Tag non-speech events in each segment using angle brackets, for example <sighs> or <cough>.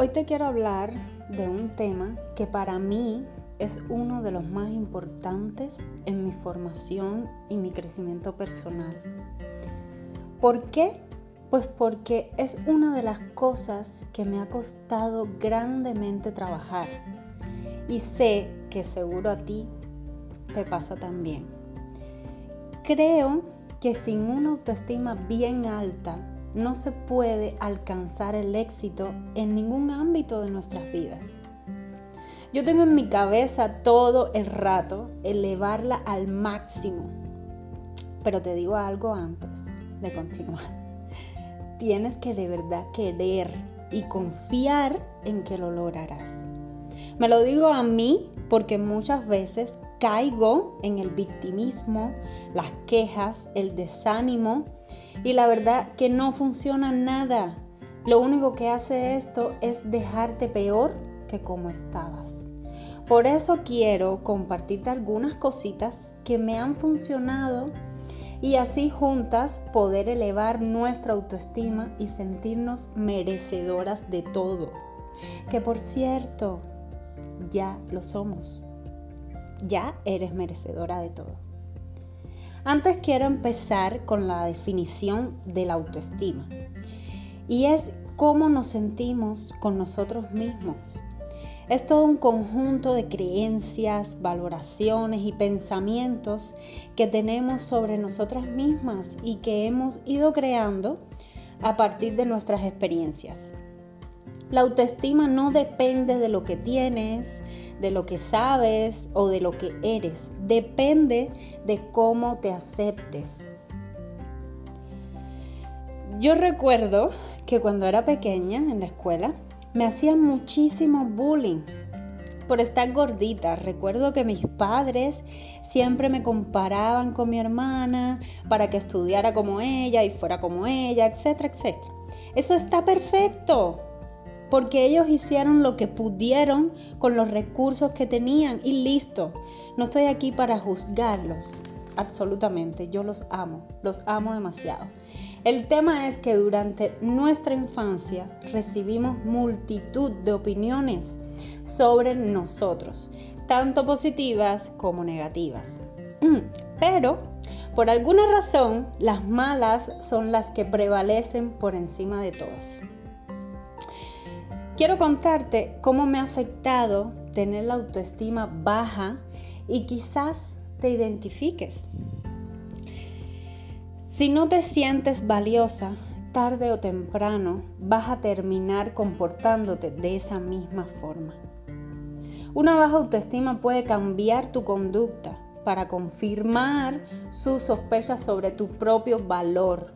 Hoy te quiero hablar de un tema que para mí es uno de los más importantes en mi formación y mi crecimiento personal. ¿Por qué? Pues porque es una de las cosas que me ha costado grandemente trabajar y sé que seguro a ti te pasa también. Creo que sin una autoestima bien alta no se puede alcanzar el éxito en ningún ámbito de nuestras vidas. Yo tengo en mi cabeza todo el rato elevarla al máximo. Pero te digo algo antes de continuar. <laughs> Tienes que de verdad querer y confiar en que lo lograrás. Me lo digo a mí porque muchas veces caigo en el victimismo, las quejas, el desánimo y la verdad que no funciona nada. Lo único que hace esto es dejarte peor que como estabas. Por eso quiero compartirte algunas cositas que me han funcionado y así juntas poder elevar nuestra autoestima y sentirnos merecedoras de todo. Que por cierto, ya lo somos. Ya eres merecedora de todo. Antes quiero empezar con la definición de la autoestima. Y es cómo nos sentimos con nosotros mismos. Es todo un conjunto de creencias, valoraciones y pensamientos que tenemos sobre nosotras mismas y que hemos ido creando a partir de nuestras experiencias. La autoestima no depende de lo que tienes, de lo que sabes o de lo que eres. Depende de cómo te aceptes. Yo recuerdo que cuando era pequeña en la escuela me hacían muchísimo bullying por estar gordita. Recuerdo que mis padres siempre me comparaban con mi hermana para que estudiara como ella y fuera como ella, etcétera, etcétera. Eso está perfecto porque ellos hicieron lo que pudieron con los recursos que tenían y listo. No estoy aquí para juzgarlos, absolutamente, yo los amo, los amo demasiado. El tema es que durante nuestra infancia recibimos multitud de opiniones sobre nosotros, tanto positivas como negativas. Pero, por alguna razón, las malas son las que prevalecen por encima de todas. Quiero contarte cómo me ha afectado tener la autoestima baja y quizás te identifiques. Si no te sientes valiosa, tarde o temprano vas a terminar comportándote de esa misma forma. Una baja autoestima puede cambiar tu conducta para confirmar sus sospechas sobre tu propio valor.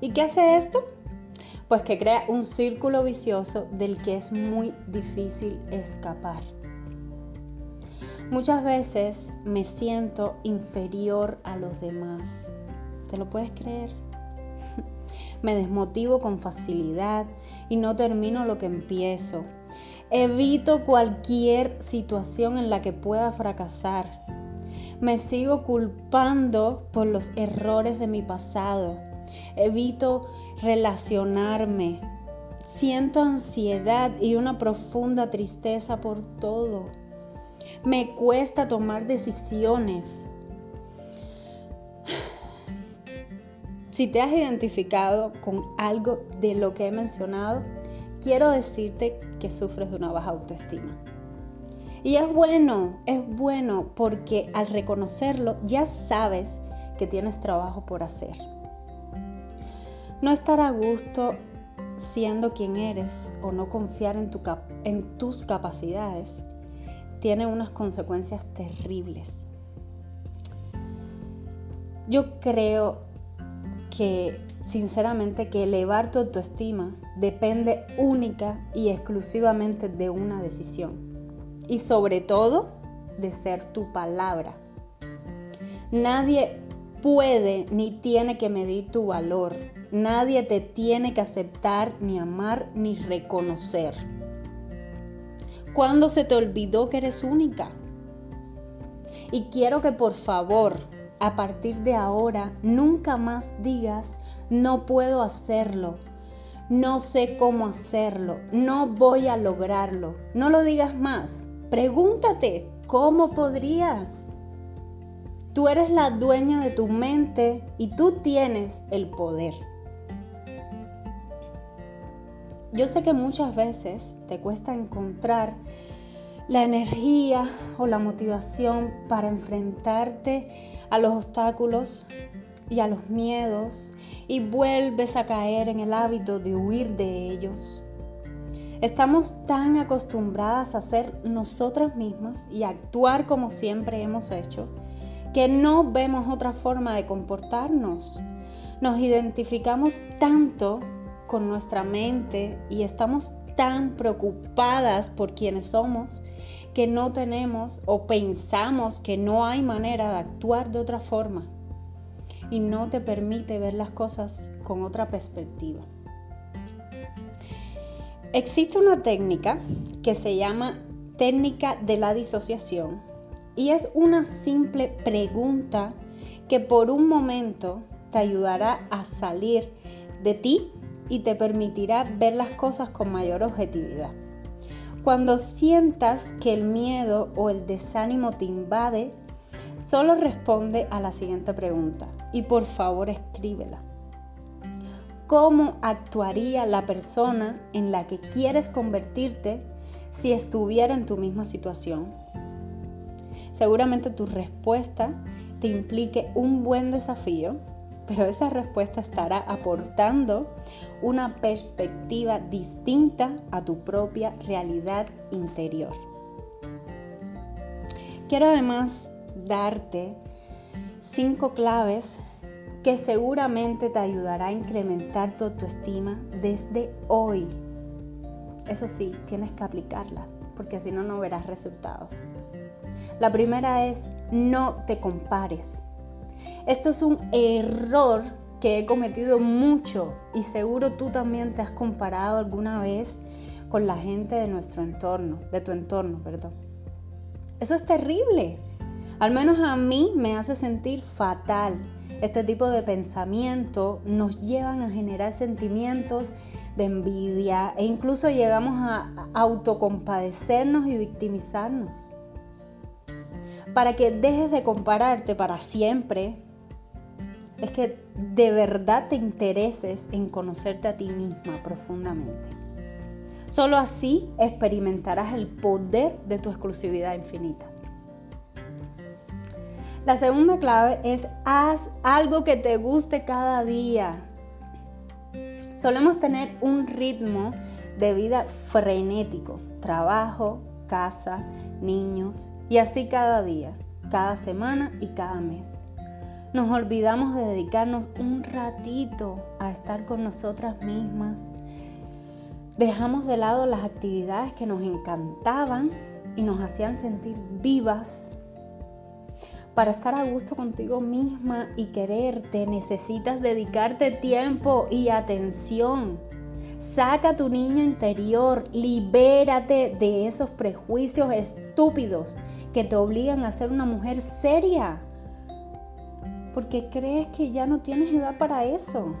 ¿Y qué hace esto? Pues que crea un círculo vicioso del que es muy difícil escapar. Muchas veces me siento inferior a los demás. ¿Te lo puedes creer? <laughs> me desmotivo con facilidad y no termino lo que empiezo. Evito cualquier situación en la que pueda fracasar. Me sigo culpando por los errores de mi pasado evito relacionarme, siento ansiedad y una profunda tristeza por todo. Me cuesta tomar decisiones. <sighs> Si te has identificado con algo de lo que he mencionado, quiero decirte que sufres de una baja autoestima. Y es bueno, es bueno porque al reconocerlo ya sabes que tienes trabajo por hacer. No estar a gusto siendo quien eres o no confiar en, tus capacidades tiene unas consecuencias terribles. Yo creo que sinceramente que elevar tu autoestima depende única y exclusivamente de una decisión y sobre todo de ser tu palabra. Nadie puede ni tiene que medir tu valor. Nadie te tiene que aceptar, ni amar, ni reconocer. ¿Cuándo se te olvidó que eres única? Y quiero que por favor, a partir de ahora, nunca más digas, no puedo hacerlo, no sé cómo hacerlo, no voy a lograrlo. No lo digas más. Pregúntate, ¿cómo podría? Tú eres la dueña de tu mente y tú tienes el poder. Yo sé que muchas veces te cuesta encontrar la energía o la motivación para enfrentarte a los obstáculos y a los miedos y vuelves a caer en el hábito de huir de ellos. Estamos tan acostumbradas a ser nosotras mismas y a actuar como siempre hemos hecho que no vemos otra forma de comportarnos. Nos identificamos tanto con nuestra mente y estamos tan preocupadas por quienes somos que no tenemos o pensamos que no hay manera de actuar de otra forma y no te permite ver las cosas con otra perspectiva. Existe una técnica que se llama técnica de la disociación y es una simple pregunta que por un momento te ayudará a salir de ti y te permitirá ver las cosas con mayor objetividad. Cuando sientas que el miedo o el desánimo te invade, solo responde a la siguiente pregunta y por favor escríbela. ¿Cómo actuaría la persona en la que quieres convertirte si estuviera en tu misma situación? Seguramente tu respuesta te implique un buen desafío, pero esa respuesta estará aportando una perspectiva distinta a tu propia realidad interior. Quiero además darte cinco claves que seguramente te ayudará a incrementar tu autoestima desde hoy. Eso sí, tienes que aplicarlas, porque si no, no verás resultados. La primera es no te compares. Esto es un error que he cometido mucho y seguro tú también te has comparado alguna vez con la gente de nuestro entorno, de tu entorno, perdón. Eso es terrible. Al menos a mí me hace sentir fatal. Este tipo de pensamiento nos llevan a generar sentimientos de envidia e incluso llegamos a autocompadecernos y victimizarnos. Para que dejes de compararte para siempre, es que de verdad te intereses en conocerte a ti misma profundamente. Solo así experimentarás el poder de tu exclusividad infinita. La segunda clave es haz algo que te guste cada día. Solemos tener un ritmo de vida frenético, trabajo, casa, niños y así cada día, cada semana y cada mes. Nos olvidamos de dedicarnos un ratito a estar con nosotras mismas. Dejamos de lado las actividades que nos encantaban y nos hacían sentir vivas para estar a gusto contigo misma y quererte, necesitas dedicarte tiempo y atención. Saca tu niño interior, libérate de esos prejuicios estúpidos que te obligan a ser una mujer seria. Porque crees que ya no tienes edad para eso.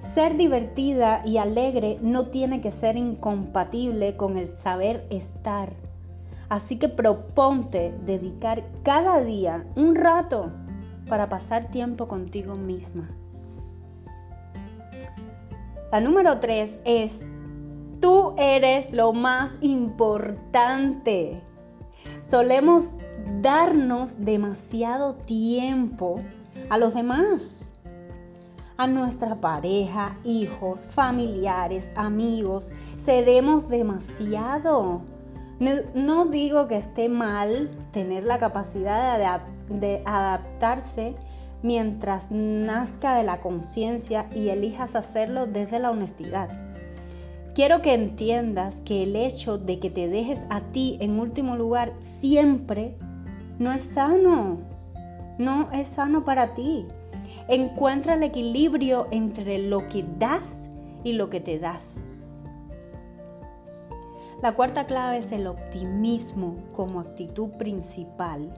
Ser divertida y alegre no tiene que ser incompatible con el saber estar Así que proponte dedicar cada día un rato para pasar tiempo contigo misma. La número tres es, tú eres lo más importante. Solemos darnos demasiado tiempo a los demás, a nuestra pareja, hijos, familiares, amigos. Cedemos demasiado no, digo que esté mal tener la capacidad de, adaptarse mientras nazca de la conciencia y elijas hacerlo desde la honestidad. Quiero que entiendas que el hecho de que te dejes a ti en último lugar siempre no es sano. No es sano para ti. Encuentra el equilibrio entre lo que das y lo que te das. La cuarta clave es el optimismo como actitud principal.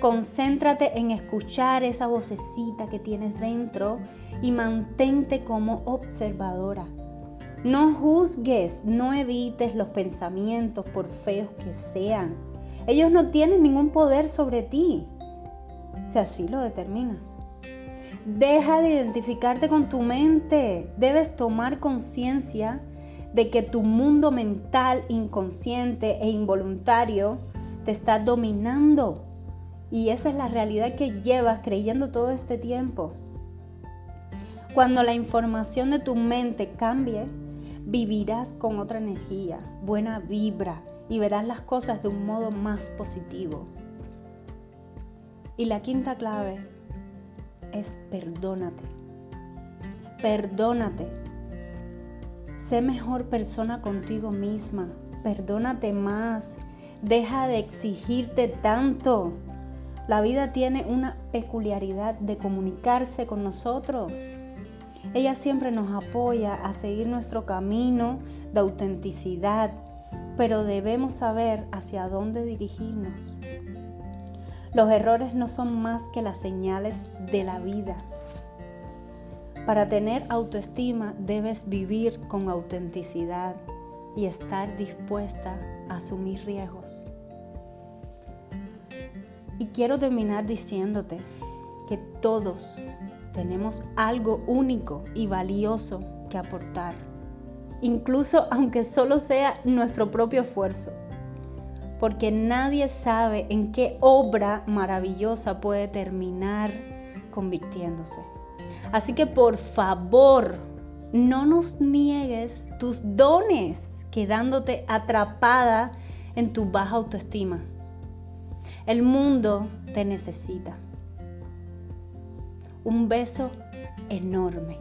Concéntrate en escuchar esa vocecita que tienes dentro y mantente como observadora. No juzgues, no evites los pensamientos por feos que sean. Ellos no tienen ningún poder sobre ti, si así lo determinas. Deja de identificarte con tu mente. Debes tomar conciencia de que tu mundo mental inconsciente e involuntario te está dominando. Y esa es la realidad que llevas creyendo todo este tiempo. Cuando la información de tu mente cambie, vivirás con otra energía, buena vibra y verás las cosas de un modo más positivo. Y la quinta clave es perdónate. Perdónate. Sé mejor persona contigo misma. Perdónate más. Deja de exigirte tanto. La vida tiene una peculiaridad de comunicarse con nosotros. Ella siempre nos apoya a seguir nuestro camino de autenticidad, pero debemos saber hacia dónde dirigirnos. Los errores no son más que las señales de la vida. Para tener autoestima debes vivir con autenticidad y estar dispuesta a asumir riesgos. Y quiero terminar diciéndote que todos tenemos algo único y valioso que aportar, incluso aunque solo sea nuestro propio esfuerzo, porque nadie sabe en qué obra maravillosa puede terminar convirtiéndose. Así que por favor, no nos niegues tus dones quedándote atrapada en tu baja autoestima. El mundo te necesita. Un beso enorme.